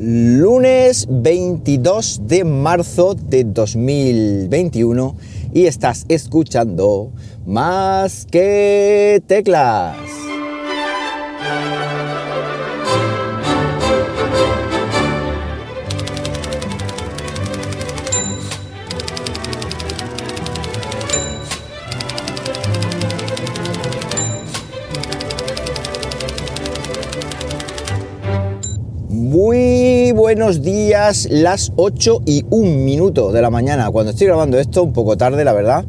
lunes 22 de marzo de 2021 y estás escuchando más que teclas. Días, las 8 y 1 minuto de la mañana. Cuando estoy grabando esto, un poco tarde, la verdad.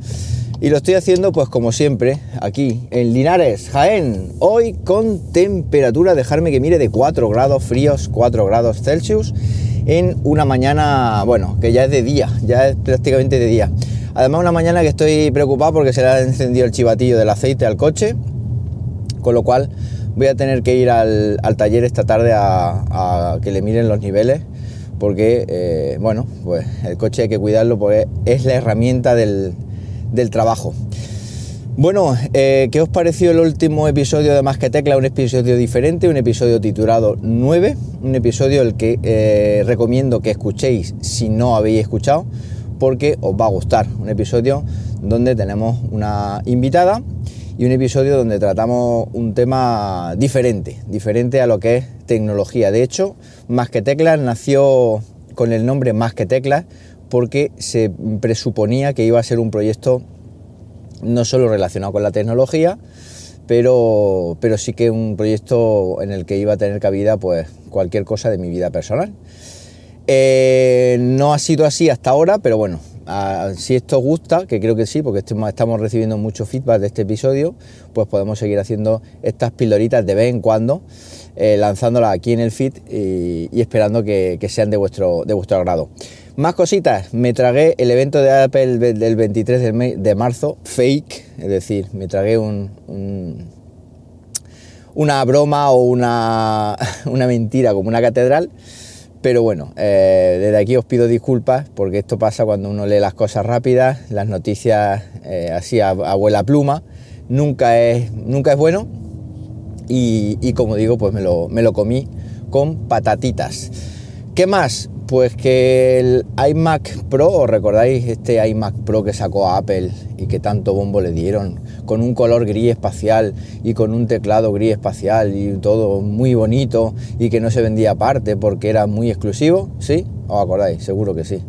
Y lo estoy haciendo, pues como siempre, aquí en Linares, Jaén. Hoy con temperatura, dejarme que mire, de 4 grados fríos, 4 grados Celsius. En una mañana, bueno, que ya es de día, ya es prácticamente de día. Además, una mañana que estoy preocupado porque se le ha encendido el chivatillo del aceite al coche. Con lo cual voy a tener que ir al, taller esta tarde a, que le miren los niveles porque, eh, bueno, pues el coche hay que cuidarlo porque es la herramienta del, trabajo. Bueno, eh, ¿qué os pareció el último episodio de Más Tecla? Un episodio diferente, un episodio titulado 9, un episodio el que eh, recomiendo que escuchéis si no habéis escuchado, porque os va a gustar. Un episodio donde tenemos una invitada y un episodio donde tratamos un tema diferente, diferente a lo que es tecnología. De hecho, Más que Teclas nació con el nombre Más que Teclas porque se presuponía que iba a ser un proyecto no solo relacionado con la tecnología, pero, pero sí que un proyecto en el que iba a tener cabida pues cualquier cosa de mi vida personal. Eh, no ha sido así hasta ahora, pero bueno, si esto gusta, que creo que sí, porque estamos recibiendo mucho feedback de este episodio, pues podemos seguir haciendo estas pildoritas de vez en cuando, eh, lanzándolas aquí en el feed y, esperando que, sean de vuestro, de vuestro agrado. Más cositas, me tragué el evento de Apple del 23 de, marzo, fake, es decir, me tragué un, una broma o una, una mentira como una catedral pero bueno, eh, desde aquí os pido disculpas porque esto pasa cuando uno lee las cosas rápidas, las noticias eh, así a, vuela pluma, nunca es, nunca es bueno y, como digo, pues me lo, me lo comí con patatitas. ¿Qué más? Pues que el iMac Pro, ¿os recordáis este iMac Pro que sacó Apple y que tanto bombo le dieron? Con un color gris espacial y con un teclado gris espacial y todo muy bonito y que no se vendía aparte porque era muy exclusivo, ¿sí? ¿Os acordáis? Seguro que sí.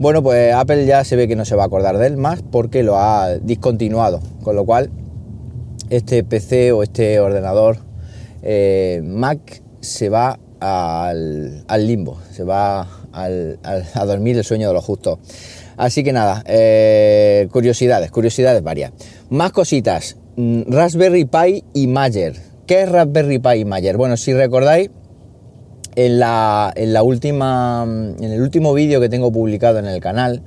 Bueno, pues Apple ya se ve que no se va a acordar de él más porque lo ha discontinuado, con lo cual este PC o este ordenador eh, Mac se va al, limbo, se va a dormir el sueño de los justos. Así que nada, eh, curiosidades, curiosidades varias. Más cositas, mm, Raspberry Pi y Mager. ¿Qué es Raspberry Pi y Mager? Bueno, si recordáis, en la, en la última, en el último vídeo que tengo publicado en el canal,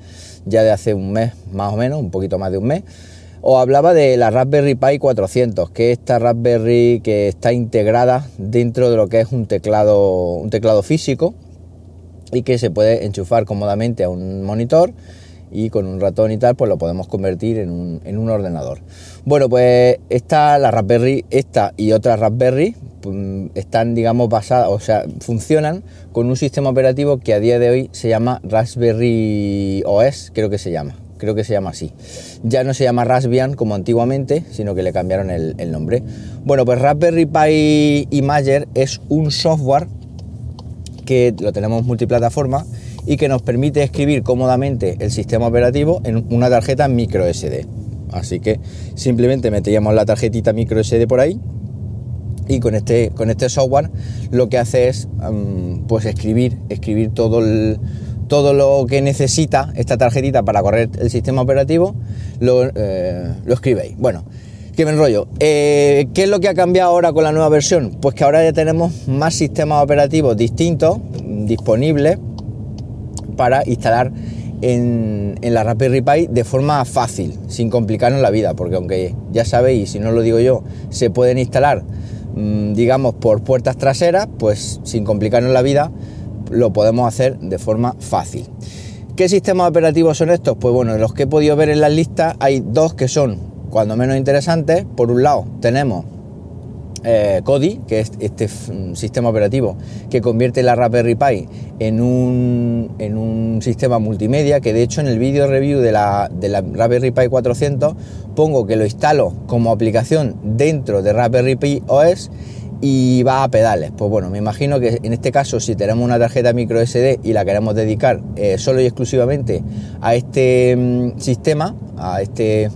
ya de hace un mes más o menos, un poquito más de un mes, os hablaba de la Raspberry Pi 400, que es esta Raspberry que está integrada dentro de lo que es un teclado, un teclado físico y que se puede enchufar cómodamente a un monitor y con un ratón y tal, pues lo podemos convertir en un, ordenador. Bueno, pues esta, la Raspberry, esta y otras Raspberry pues, están, digamos, basadas, o sea, funcionan con un sistema operativo que a día de hoy se llama Raspberry OS, creo que se llama creo que se llama así. Ya no se llama Raspbian como antiguamente, sino que le cambiaron el, nombre. Bueno, pues Raspberry Pi Imager es un software que lo tenemos multiplataforma y que nos permite escribir cómodamente el sistema operativo en una tarjeta micro SD. Así que simplemente metíamos la tarjetita micro SD por ahí y con este, con este software lo que hace es mm, pues escribir, escribir todo el, todo lo que necesita esta tarjetita para correr el sistema operativo, lo, eh, escribéis. Bueno, que me enrollo. Eh, ¿Qué es lo que ha cambiado ahora con la nueva versión? Pues que ahora ya tenemos más sistemas operativos distintos disponibles para instalar en, la Raspberry Pi de forma fácil, sin complicarnos la vida, porque aunque ya sabéis, si no lo digo yo, se pueden instalar, mm, digamos, por puertas traseras, pues sin complicarnos la vida, lo podemos hacer de forma fácil. ¿Qué sistemas operativos son estos? Pues bueno, los que he podido ver en las listas hay dos que son cuando menos interesantes. Por un lado tenemos eh, Kodi, que es este sistema operativo que convierte la Raspberry Pi en un, en un sistema multimedia, que de hecho en el vídeo review de la, de la Raspberry Pi 400 pongo que lo instalo como aplicación dentro de Raspberry Pi OS y va a pedales. Pues bueno, me imagino que en este caso si tenemos una tarjeta micro SD y la queremos dedicar eh, solo y exclusivamente a este mm, sistema, a este,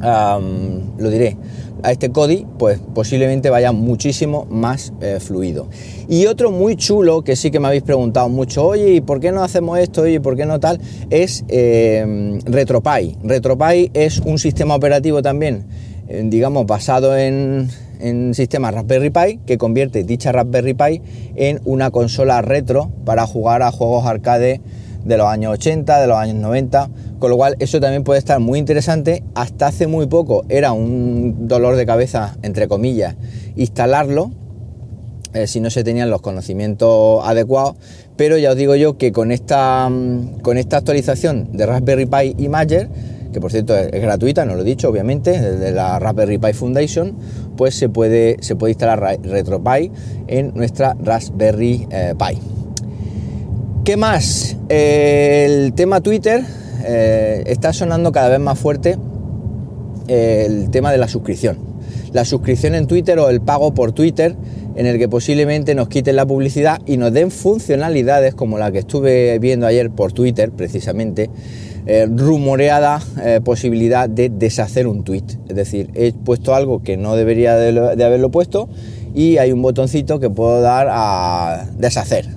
lo diré, a este CODI, pues posiblemente vaya muchísimo más eh, fluido. Y otro muy chulo que sí que me habéis preguntado mucho, oye, ¿y por qué no hacemos esto? y ¿por qué no tal? Es eh, RetroPie. RetroPie es un sistema operativo también, eh, digamos, basado en, en sistema Raspberry Pi que convierte dicha Raspberry Pi en una consola retro para jugar a juegos arcade de los años 80, de los años 90, con lo cual eso también puede estar muy interesante. Hasta hace muy poco era un dolor de cabeza, entre comillas, instalarlo, eh, si no se tenían los conocimientos adecuados, pero ya os digo yo que con esta, mm, con esta actualización de Raspberry Pi Imager, que por cierto es, gratuita, no lo he dicho, obviamente, desde la Raspberry Pi Foundation, pues se puede, se puede instalar RetroPie en nuestra Raspberry eh, Pi. ¿Qué más? el tema Twitter eh, está sonando cada vez más fuerte el tema de la suscripción. La suscripción en Twitter o el pago por Twitter en el que posiblemente nos quiten la publicidad y nos den funcionalidades como la que estuve viendo ayer por Twitter precisamente, eh, rumoreada eh, posibilidad de deshacer un tweet. Es decir, he puesto algo que no debería de haberlo puesto y hay un botoncito que puedo dar a deshacer.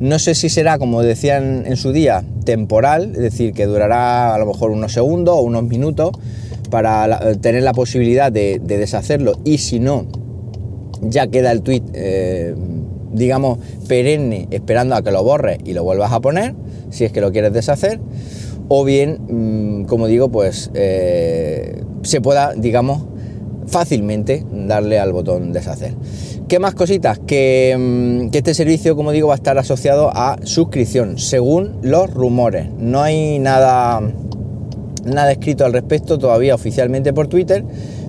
No sé si será, como decían en su día, temporal, es decir, que durará a lo mejor unos segundos o unos minutos para tener la posibilidad de, deshacerlo y si no, ya queda el tweet, eh, digamos, perenne, esperando a que lo borres y lo vuelvas a poner, si es que lo quieres deshacer, o bien, mm, como digo, pues eh, se pueda, digamos, fácilmente darle al botón deshacer. ¿Qué más cositas? Mm, que, este servicio, como digo, va a estar asociado a suscripción, según los rumores. No hay nada, nada escrito al respecto todavía oficialmente por Twitter,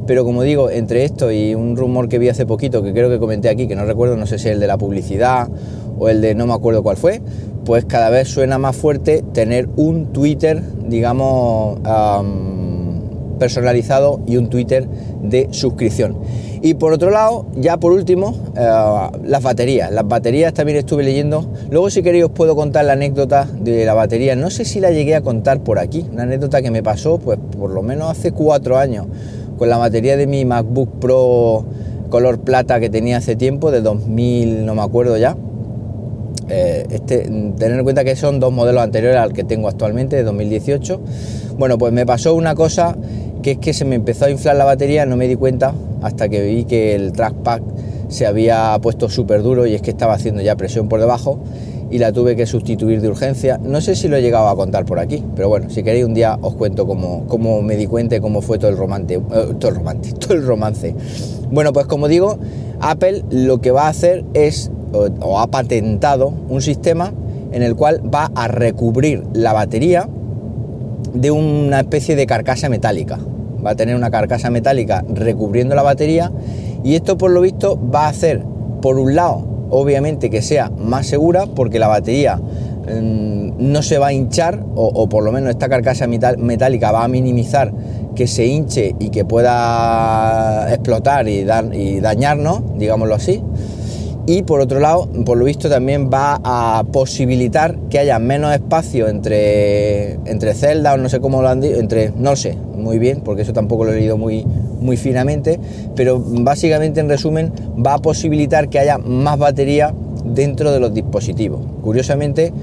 pero como digo, entre esto y un rumor que vi hace poquito, que creo que comenté aquí, que no recuerdo, no sé si el de la publicidad o el de no me acuerdo cuál fue, pues cada vez suena más fuerte tener un Twitter, digamos, personalizado y un Twitter de suscripción. Y por otro lado, ya por último, eh, las baterías. Las baterías también estuve leyendo. Luego si queréis os puedo contar la anécdota de la batería. No sé si la llegué a contar por aquí. Una anécdota que me pasó pues por lo menos hace cuatro años con la batería de mi MacBook Pro color plata que tenía hace tiempo, de 2000, no me acuerdo ya. Eh, este, tener en cuenta que son dos modelos anteriores al que tengo actualmente, de 2018. Bueno, pues me pasó una cosa que es que se me empezó a inflar la batería, no me di cuenta hasta que vi que el trackpad se había puesto súper duro y es que estaba haciendo ya presión por debajo y la tuve que sustituir de urgencia. No sé si lo he llegado a contar por aquí, pero bueno, si queréis un día os cuento cómo, cómo me di cuenta y cómo fue todo el romance, eh, todo el romance, todo el romance. Bueno, pues como digo, Apple lo que va a hacer es, o ha patentado un sistema en el cual va a recubrir la batería de una especie de carcasa metálica va a tener una carcasa metálica recubriendo la batería y esto por lo visto va a hacer, por un lado, obviamente que sea más segura porque la batería mm, no se va a hinchar o, por lo menos esta carcasa metálica va a minimizar que se hinche y que pueda explotar y, y dañarnos, digámoslo así. Y por otro lado, por lo visto también va a posibilitar que haya menos espacio entre, entre celdas o no sé cómo lo han dicho, entre, no sé muy bien, porque eso tampoco lo he leído muy, muy finamente, pero básicamente en resumen va a posibilitar que haya más batería dentro de los dispositivos. Curiosamente,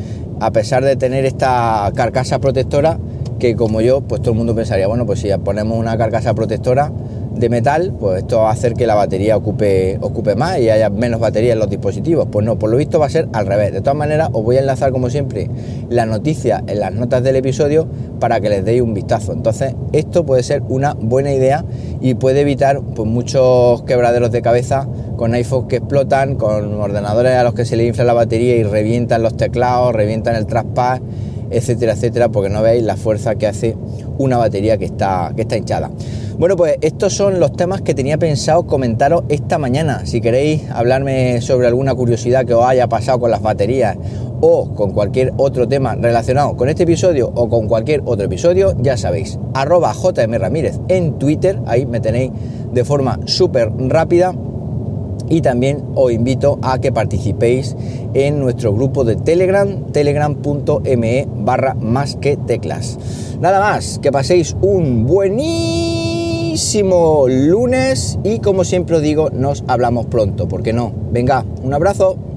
a pesar de tener esta carcasa protectora, que como yo, pues todo el mundo pensaría, bueno, pues si ponemos una carcasa protectora, de metal, pues esto va a hacer que la batería ocupe, ocupe más y haya menos batería en los dispositivos. Pues no, por lo visto va a ser al revés. De todas maneras, os voy a enlazar como siempre la noticia en las notas del episodio para que les deis un vistazo. Entonces, esto puede ser una buena idea y puede evitar pues, muchos quebraderos de cabeza con iPhones que explotan, con ordenadores a los que se le infla la batería y revientan los teclados, revientan el trackpad etcétera, etcétera, porque no veis la fuerza que hace una batería que está, que está hinchada. Bueno, pues estos son los temas que tenía pensado comentaros esta mañana. Si queréis hablarme sobre alguna curiosidad que os haya pasado con las baterías o con cualquier otro tema relacionado con este episodio o con cualquier otro episodio, ya sabéis, arroba JM Ramírez en Twitter, ahí me tenéis de forma súper rápida y también os invito a que participéis en nuestro grupo de Telegram, telegram.me barra más que teclas. Nada más, que paséis un buenísimo lunes y como siempre os digo, nos hablamos pronto, ¿por qué no? Venga, un abrazo.